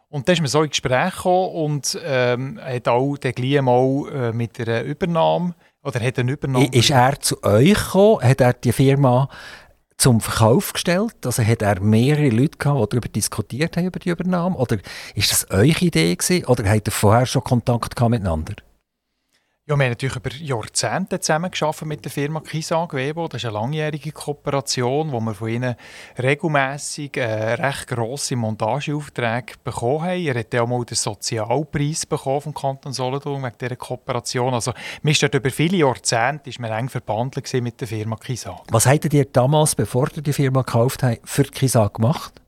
Und dann ist man so ins Gespräch und ähm, hat auch dann gleich mal äh, mit einer Übernahme oder hat eine Übernahme... Ist er zu euch gekommen? Hat er die Firma zum Verkauf gestellt? Also hat er mehrere Leute gehabt, die darüber diskutiert haben, über die Übernahme? Oder ist das eure Idee gewesen? Oder habt ihr vorher schon Kontakt gehabt miteinander? Ja, wir haben natürlich über Jahrzehnte zusammengearbeitet mit der Firma Kisag Webo. Das ist eine langjährige Kooperation, wo wir von ihnen regelmässig äh, recht grosse Montageaufträge bekommen haben. Er hat auch mal den Sozialpreis bekommen vom Kanton Solothurn wegen dieser Kooperation. Also, wir dort über viele Jahrzehnte ist eng verbandelt mit der Firma Kisag. Was habt ihr damals, bevor ihr die Firma gekauft habt, für Kisag gemacht?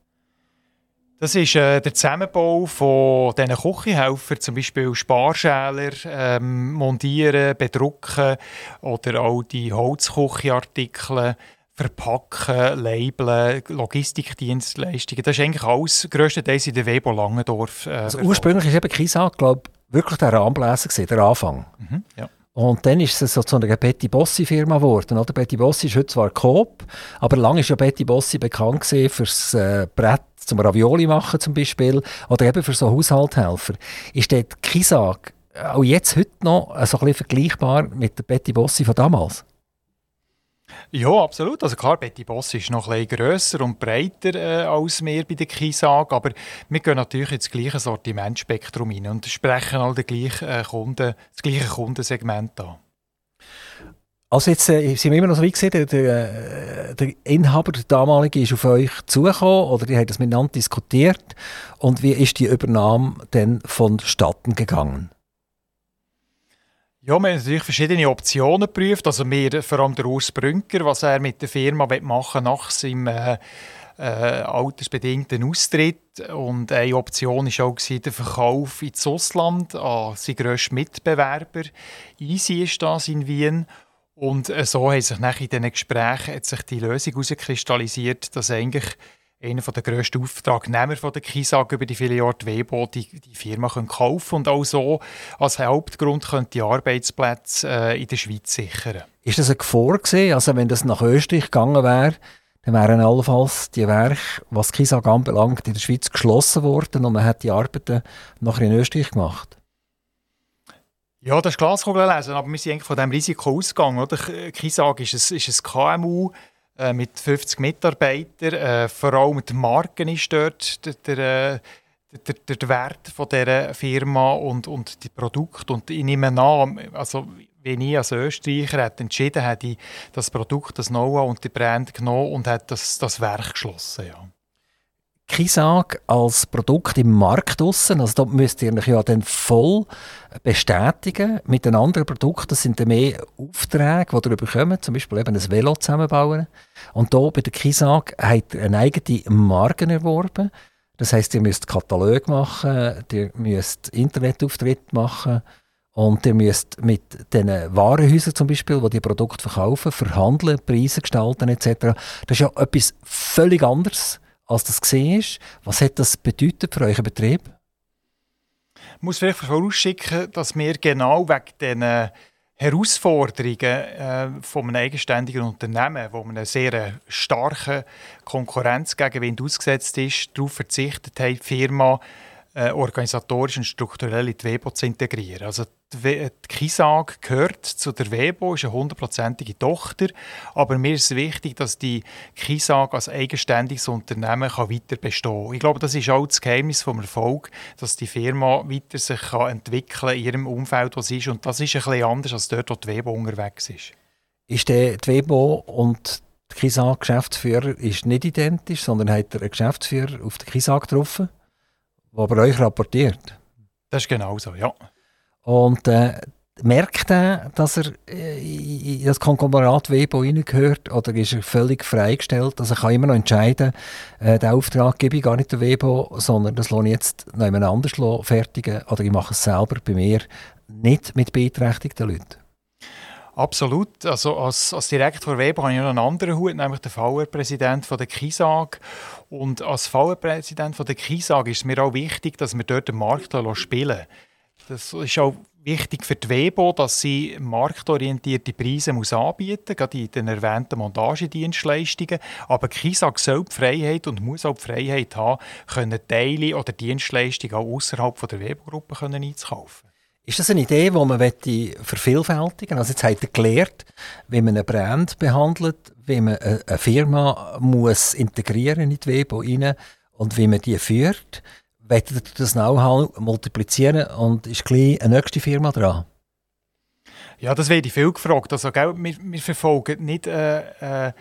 Das ist äh, der Zusammenbau von diesen Küchenhelfern, zum Beispiel Sparschäler, ähm, montieren, bedrucken oder auch die Holzküchenartikel verpacken, labeln, Logistikdienstleistungen. Das ist eigentlich alles grösstenteils in der Webo Langendorf. Äh, also ursprünglich war eben Kisag, glaube wirklich der Rahmenbläser, der Anfang. Mhm, ja. Und dann ist es so zu einer Betty Bossi Firma geworden. Oder? Betty Bossi ist heute zwar Coop, aber lange ist ja Betty Bossi bekannt für das äh, Brett zum Ravioli machen zum Beispiel oder eben für so Haushalthelfer. Ist dort Kisag auch jetzt heute noch so ein bisschen vergleichbar mit der Betty Bossi von damals? Ja, absolut. Also klar, Betty Boss ist noch bisschen grösser und breiter äh, als wir bei der Kisag, aber wir gehen natürlich ins gleiche Sortimentspektrum rein und sprechen all den gleichen, äh, Kunden, das gleiche Kundensegment an. Also jetzt äh, sind wir immer noch so wie gesehen, der, der, der, Inhaber, der damalige, ist auf euch zugekommen oder die haben das miteinander diskutiert und wie ist die Übernahme dann vonstatten gegangen? Ja, wir haben natürlich verschiedene Optionen geprüft. Also wir, vor allem der Urs Brünker, was er mit der Firma machen nach seinem äh, äh, altersbedingten Austritt. Und eine Option war auch der Verkauf ins Ausland an seinen grössten Mitbewerber. Easy ist das in Wien. Und äh, so hat sich nach in diesen Gesprächen hat sich die Lösung herauskristallisiert, dass eigentlich einer der grössten Auftragnehmer der KISAG über die viele Jahre die Webo die, die Firma können kaufen und auch so als Hauptgrund können die Arbeitsplätze äh, in der Schweiz sichern. Ist das ein Gefahr gewesen? Also wenn das nach Österreich gegangen wäre, dann wären allenfalls die Werke, was KISAG anbelangt, in der Schweiz geschlossen worden und man hat die Arbeiten nachher in Österreich gemacht? Ja, das ist Glaskugel lesen, aber wir sind eigentlich von diesem Risiko ausgegangen. Oder? KISAG ist ein, ist ein KMU, äh, mit 50 Mitarbeitern. Äh, vor allem die Marken ist dort der, der, der, der Wert von dieser Firma und, und die Produkte. Und ich nehme an, also, wenn ich als Österreicher hätte entschieden hätte, das Produkt, das Know-how und die Brand genommen und hätte das, das Werk geschlossen. Ja. Kisag als Produkt im Markt draussen, also dort müsst ihr euch ja dann voll bestätigen mit den anderen Produkten. Das sind dann mehr Aufträge, die ihr bekommt, zum Beispiel eben ein Velo zusammenbauen. Und hier bei der Kisag habt ihr eine eigene Marke erworben. Das heißt, ihr müsst Katalog machen, ihr müsst Internetauftritt machen und ihr müsst mit den Warenhäusern zum Beispiel, die die Produkte verkaufen, verhandeln, Preise gestalten etc. Das ist ja etwas völlig anderes als das gesehen ist. Was hat das bedeutet für euren Betrieb? Ich muss vielleicht vorausschicken, dass wir genau wegen diesen Herausforderungen äh, von einem eigenständigen Unternehmen, wo man eine sehr starke Konkurrenz gegenüber ausgesetzt ist, darauf verzichtet haben, die Firma äh, organisatorisch und strukturell in die WEBO zu integrieren. Also die, KISAG gehört zu der WEBO, ist eine hundertprozentige Tochter, aber mir ist wichtig, dass die KISAG als eigenständiges Unternehmen kann weiter bestehen kann. Ich glaube, das ist auch das Geheimnis vom Erfolg, dass die Firma weiter sich kann entwickeln in ihrem Umfeld, was ist. Und das ist ein bisschen anders als dort, wo die WEBO unterwegs ist. Ist die WEBO und der KISAG Geschäftsführer ist nicht identisch, sondern hat er einen Geschäftsführer auf der KISAG getroffen? Der bei euch rapportiert. Das ist genau so, ja. Und äh, merkt er, dass er äh, in das Konglomerat Webo reingehört oder ist er völlig freigestellt? Also er kann immer noch entscheiden, äh, den Auftrag gebe ich gar nicht der Webo, sondern das lasse ich jetzt noch jemand anders fertigen oder ich mache es selber bei mir, nicht mit beeinträchtigten Leuten. Absolut. Also als, als Direktor Weber habe ich noch einen anderen Hut, nämlich den VR-Präsident der KISAG. Und als VR-Präsident der KISAG ist es mir auch wichtig, dass wir dort den Markt spielen Das ist auch wichtig für die WEBO, dass sie marktorientierte Preise muss anbieten muss, gerade in den erwähnten Montagedienstleistungen. Aber KISAG soll die Freiheit und muss auch die Freiheit haben, können Teile oder Dienstleistungen auch außerhalb der WEBO-Gruppe einzukaufen. Ist das eine Idee, die man vervielfältigen Also jetzt hat er gelernt, wie man eine Brand behandelt, wie man eine Firma muss integrieren in die Webo rein und wie man die führt. Wollt ihr das Know-how multiplizieren und ist gleich eine nächste Firma dran? Ja, das werde ich viel gefragt. Also, gell, wir, wir verfolgen nicht äh, äh,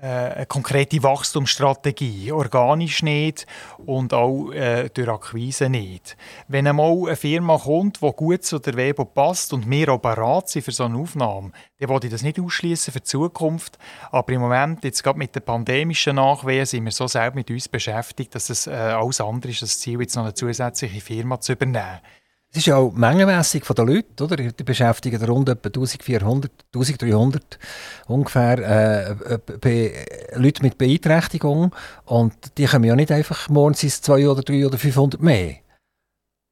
eine konkrete Wachstumsstrategie, organisch nicht und auch äh, durch Akquise nicht. Wenn einmal eine Firma kommt, die gut zu der Webo passt und wir auch bereit sind für so eine Aufnahme, dann wollte ich das nicht ausschließen für die Zukunft. Aber im Moment, jetzt gerade mit der pandemischen Nachwehen, sind wir so selbst mit uns beschäftigt, dass es äh, alles andere ist, das Ziel, jetzt noch eine zusätzliche Firma zu übernehmen. Es ist ja auch mengenmässig von den Leuten, oder? Die beschäftigen rund etwa 1400, 1300 ungefähr äh, äh, Leute mit Beeinträchtigung und die kommen ja nicht einfach morgens ins 2 oder 3 oder 500 mehr.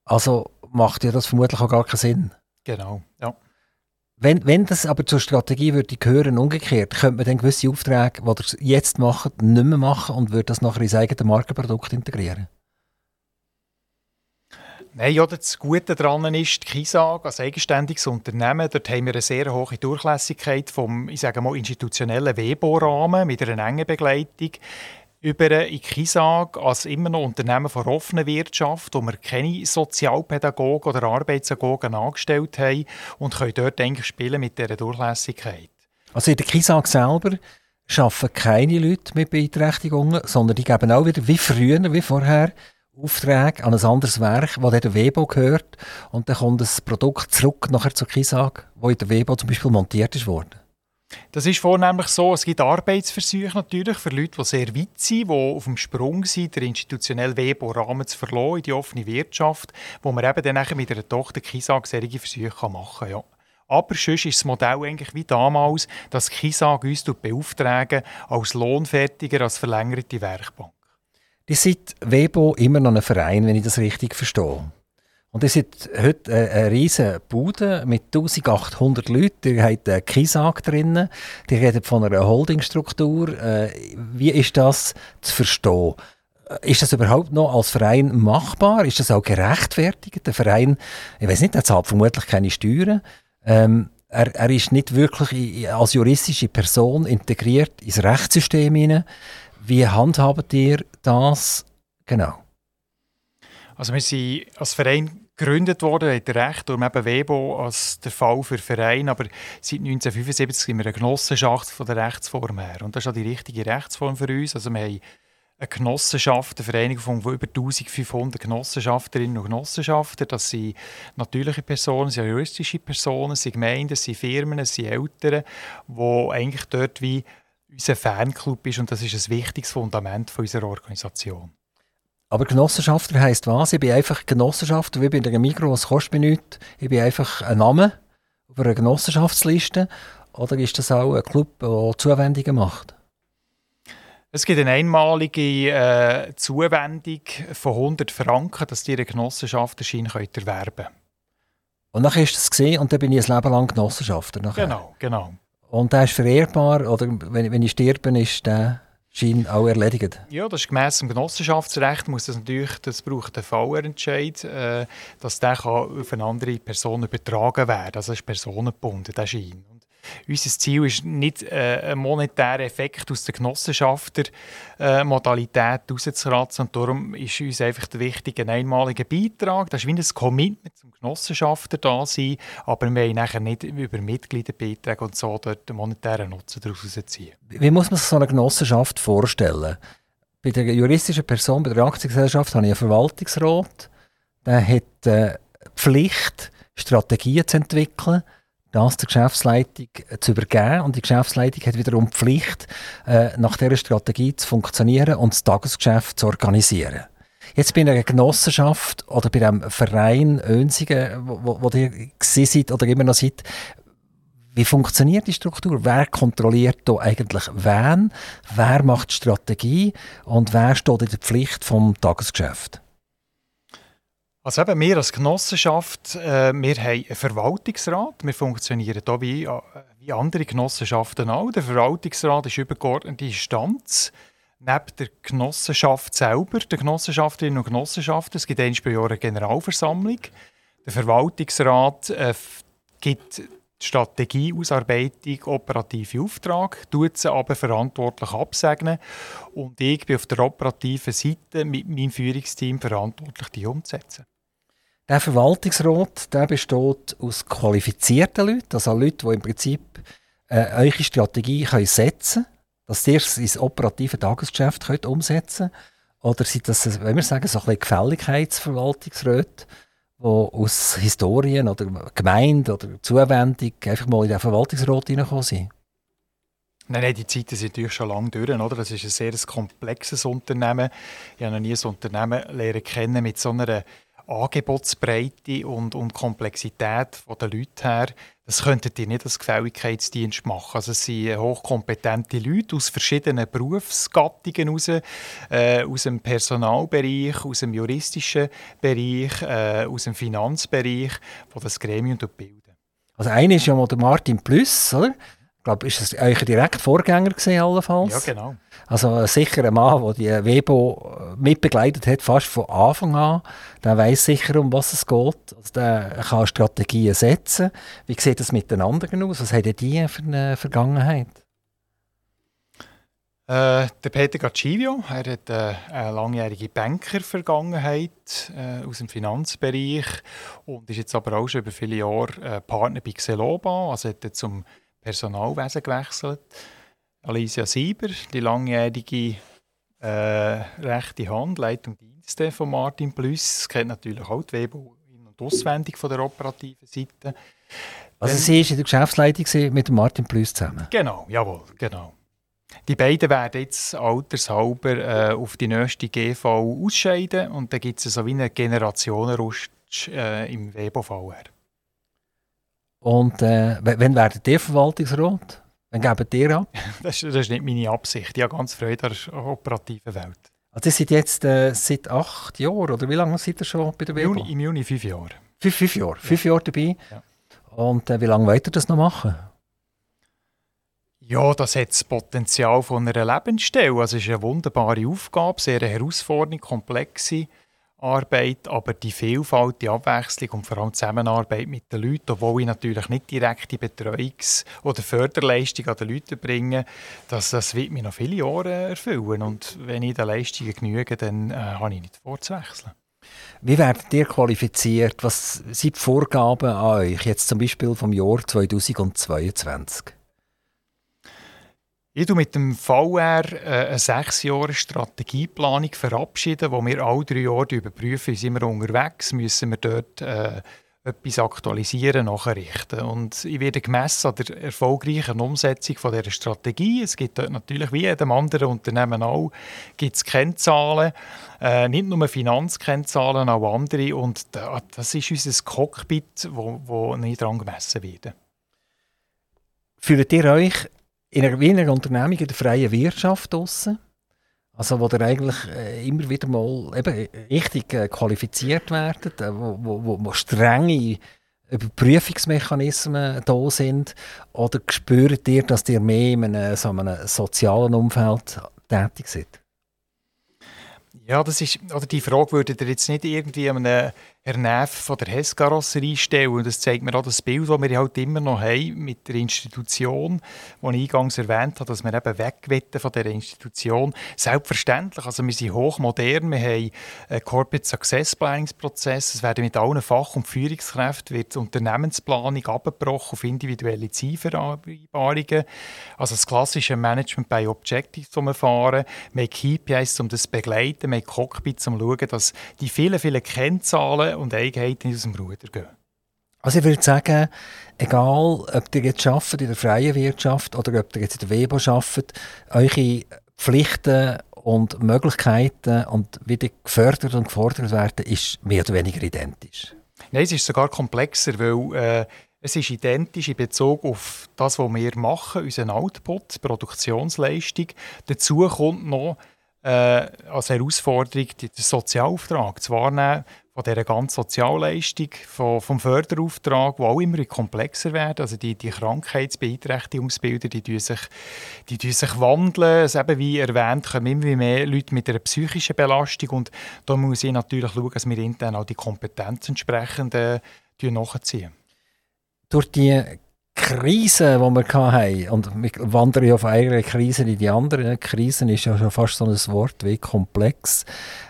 Also macht ja das vermutlich auch gar keinen Sinn. Genau, ja. Wenn, wenn das aber zur Strategie würde gehören, umgekehrt, könnte man dann gewisse Aufträge, die ihr jetzt macht, nicht mehr machen und würde das nachher ins eigene Markenprodukt integrieren? Nein, ja, das Gute daran ist, die KISAG als eigenständiges Unternehmen, dort haben wir eine sehr hohe Durchlässigkeit vom, ich sage mal, institutionellen WEBO-Rahmen mit einer engen Begleitung über in KISAG als immer noch Unternehmen von offener Wirtschaft, wo wir keine Sozialpädagogen oder Arbeitsagogen angestellt haben und können dort eigentlich spielen mit dieser Durchlässigkeit. Also in der KISAG selber arbeiten keine Leute mit Beeinträchtigungen, sondern die geben auch wieder, wie früher, wie vorher, Aufträge an ein anderes Werk, das der Webo gehört. Und dann kommt das Produkt zurück nachher zur Kisag, wo in der Webo zum Beispiel montiert ist worden. Das ist vornehmlich so, es gibt Arbeitsversuche natürlich für Leute, die sehr weit sind, die auf dem Sprung sind, den institutionellen Webo-Rahmen zu verlassen in die offene Wirtschaft, wo man eben dann mit einer Tochter Kisag solche Versuche machen kann. Ja. Aber sonst ist das Modell eigentlich wie damals, dass Kisag uns beauftragen als Lohnfertiger, als verlängerte Werkbank. Die sind Webo immer noch ein Verein, wenn ich das richtig verstehe. Und ihr seid heute eine, riesige Bude mit 1800 Leuten. Ihr habt einen Kisag drinnen. Ihr redet von einer Holdingstruktur. Äh, wie ist das zu verstehen? Äh, ist das überhaupt noch als Verein machbar? Ist das auch gerechtfertigt? Der Verein, ich weiß nicht, er zahlt vermutlich keine Steuern. Ähm, er, er, ist nicht wirklich als juristische Person integriert ins Rechtssystem hinein. Wie handhabt ihr das genau? Also wir sind als Verein gegründet worden, hat recht, durch eben WEBO als der Fall für Verein, aber seit 1975 sind wir eine Genossenschaft von der Rechtsform her. Und das ist auch die richtige Rechtsform für uns. Also wir haben eine Genossenschaft, eine Vereinigung von über 1500 Genossenschafterinnen und Genossenschafter. Das sind natürliche Personen, sind juristische Personen, sind Gemeinden, sind Firmen, sind Eltern, die eigentlich dort wie unser Fanclub ist und das ist ein wichtiges Fundament unserer Organisation. Aber Genossenschaftler heisst was? Ich bin einfach Genossenschaftler, wie bei der Mikro, es kostet mir nichts. Ich bin einfach ein Name auf einer Genossenschaftsliste. Oder ist das auch ein Club, der Zuwendungen macht? Es gibt eine einmalige äh, Zuwendung von 100 Franken, dass die eine Genossenschaftlerschein erwerben können. Und dann ist das gesehen und dann bin ich ein Leben lang Genossenschaftler. Nachher. Genau, genau. Und der ist verehrbar, oder wenn, wenn ich sterbe, ist der Schein auch erledigt? Ja, das ist gemäss dem Genossenschaftsrecht, muss das natürlich, das braucht einen VR-Entscheid, äh, dass der kann auf eine andere Person übertragen werden kann. Also ist personengebunden, der Schein. Unser Ziel ist nicht, äh, einen monetären Effekt aus der Genossenschafter-Modalität. Und darum ist uns einfach der wichtige einmalige Beitrag. Das ist wie ein Commitment zum Genossenschafter da sein, aber wir wollen nachher nicht über Mitgliederbeiträge und so dort den monetären Nutzen daraus ziehen. Wie muss man sich so eine Genossenschaft vorstellen? Bei der juristischen Person, bei der Aktiengesellschaft, habe ich einen Verwaltungsrat. Der hat äh, Pflicht, Strategien zu entwickeln das der Geschäftsleitung äh, zu übergeben. Und die Geschäftsleitung hat wiederum die Pflicht, äh, nach dieser Strategie zu funktionieren und das Tagesgeschäft zu organisieren. Jetzt bei einer Genossenschaft oder bei einem Verein Önsigen, wo, wo ihr seid oder immer noch seid, Wie funktioniert die Struktur? Wer kontrolliert da eigentlich wen? Wer macht die Strategie? Und wer steht in der Pflicht vom Tagesgeschäft? Also eben, wir als Genossenschaft, äh, wir haben einen Verwaltungsrat. Wir funktionieren hier wie, äh, wie andere Genossenschaften auch. Der Verwaltungsrat ist übergeordnete Instanz neben der Genossenschaft selber, der Genossenschafterinnen und Genossenschaften. Es gibt einmal pro Jahr eine Generalversammlung. Der Verwaltungsrat äh, gibt Strategieausarbeitung operative Auftrag, tut sie aber verantwortlich absegnen und ich bin auf der operativen Seite mit meinem Führungsteam verantwortlich, die umzusetzen. Der Verwaltungsrat der besteht aus qualifizierten Leuten, also Leute, die im Prinzip äh, eure Strategie können setzen können, dass ihr es ins operative Tagesgeschäft könnt umsetzen könnt. Oder sind das, wenn wir sagen, so ein bisschen Gefälligkeitsverwaltungsräte, die aus Historien oder Gemeinde oder Zuwendung einfach mal in den Verwaltungsrat hineingekommen sind? Nein, nein, die Zeiten sind natürlich schon lange durch. Oder? Das ist ein sehr komplexes Unternehmen. Ich habe noch nie ein Unternehmen lernen kennen mit so einer Angebotsbreite und, und Komplexität der Leute her, das könntet ihr nicht als Gefälligkeitsdienst machen. Also es sind hochkompetente Leute aus verschiedenen Berufsgattungen raus, äh, aus dem Personalbereich, aus dem juristischen Bereich, äh, aus dem Finanzbereich, die das Gremium bilden. Also einer ist ja mal der Martin Plüss, oder? Glaube, ist es euer direkt Vorgänger gewesen, allenfalls? Ja, genau. Also sicher ein Mann, der die Webo äh, mitbegleitet hat, fast von Anfang an. Der weiß sicher, um was es geht. Also der kann Strategien setzen. Wie sieht das mit den anderen aus? Was hat die für eine Vergangenheit? Äh, der Peter Gacivio, er hat äh, eine langjährige Banker-Vergangenheit äh, aus dem Finanzbereich und ist jetzt aber auch schon über viele Jahre äh, Partner bei Xeloba, also hat zum Personalwesen gewechselt. Alicia Sieber, die langjährige äh, rechte Hand, Leitung Dienste von Martin Plus, kennt natürlich auch die Webo in- und auswendig von der operativen Seite. Also Dann, sie war in der Geschäftsleitung mit Martin Plus zusammen? Genau, jawohl, genau. Die beiden werden jetzt altershalber äh, auf die nächste GV ausscheiden und dann gibt es so wie einen Generationenrutsch äh, im WEBO-VR. Und äh, wann werdet ihr Verwaltungsrat? Wann gebt ihr ab? das, ist, das ist nicht meine Absicht. Ich habe ganz Freude an der operativen Welt. Also ihr seid jetzt äh, seit acht Jahren, oder wie lange seid ihr schon bei der Webo? Im Juni fünf Jahre. Fünf, fünf Jahre? Ja. Fünf Jahre dabei? Ja. Und äh, wie lange wollt ihr das noch machen? Ja, das hat das Potenzial von einer Lebensstelle. Also es ist eine wunderbare Aufgabe, sehr herausfordernd, komplexe. Arbeit, aber die Vielfalt, die Abwechslung und vor allem die Zusammenarbeit mit den Leuten, obwohl ich natürlich nicht direkte Betreuungs- oder Förderleistung an den Leuten bringe, das, das wird mich noch viele Jahre erfüllen. Und wenn ich den Leistungen genüge, dann äh, habe ich nicht vorzuwechseln. Wie werdet ihr qualifiziert? Was sind die Vorgaben an euch, jetzt zum Beispiel vom Jahr 2022? Ich mit dem VR äh, eine sechs Jahre Strategieplanung verabschieden, wo wir alle drei Jahre überprüfen, sind wir unterwegs, müssen wir dort äh, etwas aktualisieren, nachrichten. Und ich werde gemessen an der erfolgreichen Umsetzung von dieser Strategie. Es gibt dort natürlich, wie jedem anderen Unternehmen auch, gibt es Kennzahlen, äh, nicht nur Finanzkennzahlen, auch andere. Und das ist unser Cockpit, wo, wo nicht daran gemessen wird. Fühlt ihr euch in einer Unternehmung in der freien Wirtschaft draussen, also wo ihr eigentlich äh, immer wieder mal eben richtig äh, qualifiziert werdet, äh, wo, wo, wo strenge Überprüfungsmechanismen da sind, oder spürt ihr, dass ihr mehr in einem, so einem sozialen Umfeld tätig seid? Ja, das ist, oder die Frage würde ihr jetzt nicht irgendwie einem Herr Neff von der Hess-Karosserie stellen. Und das zeigt mir auch das Bild, das wir halt immer noch haben mit der Institution, die ich eingangs erwähnt habe, dass wir eben weg von dieser Institution. Selbstverständlich, also wir sind hochmodern, wir haben einen Corporate Success Planning-Prozess, es werden mit allen Fach- und Führungskräften wird Unternehmensplanung abgebrochen auf individuelle Zielvereinbarungen. Also das klassische Management by Objectives, das wir fahren. Wir haben KPIs, um das zu begleiten, wir haben Cockpits, um zu schauen, dass die vielen, vielen Kennzahlen und Eigenheiten aus dem Ruder gehen. Also ich würde sagen, egal ob ihr jetzt arbeitet in der freien Wirtschaft oder ob ihr jetzt in der Webo arbeitet, eure Pflichten und Möglichkeiten und wie die gefördert und gefordert werden, ist mehr oder weniger identisch. Nein, es ist sogar komplexer, weil äh, Es ist identisch in Bezug auf das, was wir machen, unseren Output, Produktionsleistung. Dazu kommt noch äh, als Herausforderung den Sozialauftrag zu wahrnehmen von dieser ganzen Sozialleistung, von, vom Förderauftrag, die auch immer komplexer werden. Also die, die Krankheitsbeeinträchtigungsbilder, die, die, sich, die, die sich wandeln. Also eben, wie erwähnt, kommen immer mehr Leute mit einer psychischen Belastung und da muss ich natürlich schauen, dass wir intern auch die Kompetenz entsprechend äh, nachziehen. Durch die Krise, die wir hatten, und wir wandern ja von einer Krise in die andere. Krisen ist ja schon fast so ein Wort wie komplex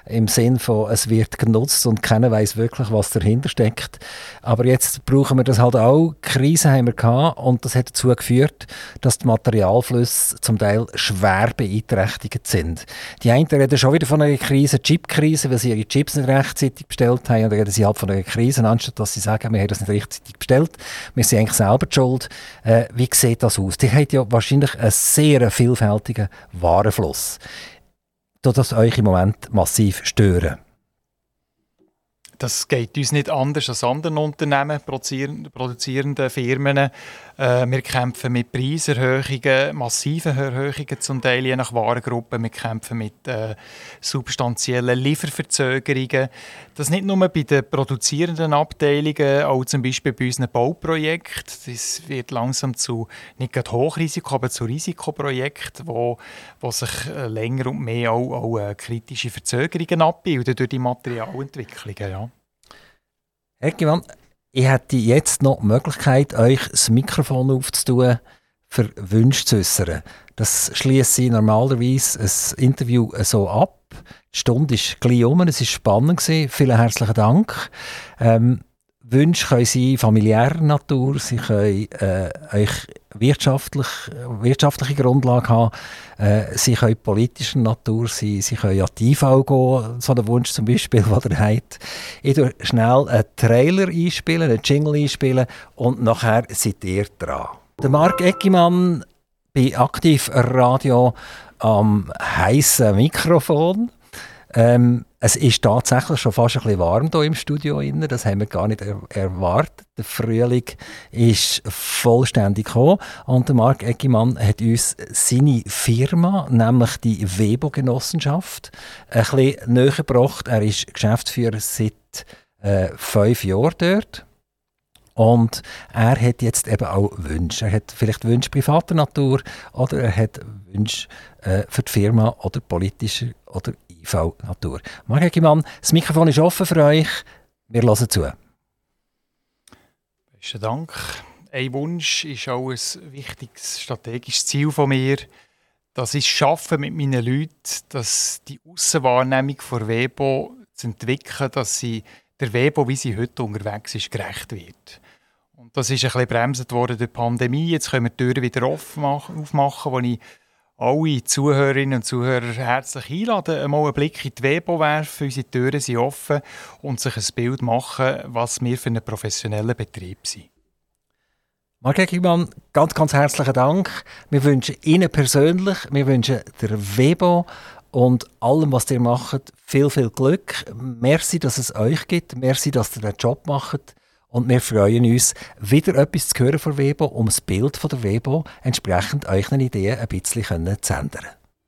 im Sinn von, es wird genutzt und keiner weiß wirklich, was dahinter steckt. Aber jetzt brauchen wir das halt auch. Krisen haben wir gehabt und das hat dazu geführt, dass die Materialflüsse zum Teil schwer beeinträchtigt sind. Die einen reden schon wieder von einer Krise, Chipkrise, weil sie ihre Chips nicht rechtzeitig bestellt haben und reden sie halt von einer Krise, anstatt dass sie sagen, wir haben das nicht rechtzeitig bestellt, wir sind eigentlich selber schuld. Äh, wie sieht das aus? Die haben ja wahrscheinlich einen sehr vielfältigen Warenfluss das euch im Moment massiv stören? Das geht uns nicht anders als anderen Unternehmen, produzierenden Firmen. Äh, wir kämpfen mit Preiserhöhungen, massiven Erhöhungen zum Teil je nach Warengruppe. Wir kämpfen mit äh, substanziellen Lieferverzögerungen. Das nicht nur bei den produzierenden Abteilungen, auch zum Beispiel bei unseren Bauprojekten. Das wird langsam zu nicht gerade Hochrisiko, aber zu Risikoprojekten, wo, wo sich äh, länger und mehr auch, auch äh, kritische Verzögerungen abbilden durch die Materialentwicklungen. Ja. Herr ich hätte jetzt noch die Möglichkeit, euch das Mikrofon aufzutun, für Wünsche zu äußern. Das schließe ich normalerweise ein Interview so ab. Die Stunde ist gleich um, es war spannend. Vielen herzlichen Dank. Ähm, Wünsche können sein familiärer Natur, sie können äh, euch wirtschaftlich, wirtschaftliche Grundlage haben, äh, sie können politischer Natur sein, sie können ja IV gehen, so ein Wunsch zum Beispiel, den ihr habt. Ich tue schnell einen Trailer einspielen, einen Jingle einspielen und nachher seid ihr dran. Der Marc Eckimann bei Aktiv Radio am heißen Mikrofon. Ähm, es ist tatsächlich schon fast ein bisschen warm hier im Studio. Das haben wir gar nicht er erwartet. Der Frühling ist vollständig gekommen. Und der Marc Eckimann hat uns seine Firma, nämlich die Webo-Genossenschaft, ein bisschen näher gebracht. Er ist Geschäftsführer seit äh, fünf Jahren dort. Und er hat jetzt eben auch Wünsche. Er hat vielleicht Wünsche privater Natur oder er hat Wünsche äh, für die Firma oder politischer oder IV-Natur. Marc Hegemann, das Mikrofon ist offen für euch. Wir hören zu. Besten Dank. Ein Wunsch ist auch ein wichtiges strategisches Ziel von mir. Das ist Schaffen mit meinen Leuten, dass die Aussenwahrnehmung von Webo zu entwickeln, dass sie der Webo, wie sie heute unterwegs ist, gerecht wird. Und das ist ein bisschen bremset worden durch die Pandemie. Jetzt können wir die Türen wieder aufmachen, wo ich alle Zuhörerinnen und Zuhörer herzlich einladen, einmal einen Blick in die Webo werfen. Unsere Türen sind offen und sich ein Bild machen, was wir für einen professionellen Betrieb sind. Marc Eggimann, ganz, ganz herzlichen Dank. Wir wünschen Ihnen persönlich, wir wünschen der Webo und allem, was ihr macht, viel, viel Glück. Merci, dass es euch gibt. Merci, dass ihr den Job macht. Und wir freuen uns, wieder etwas zu hören von Webo, um das Bild von der Webo entsprechend euren Ideen ein bisschen zu ändern.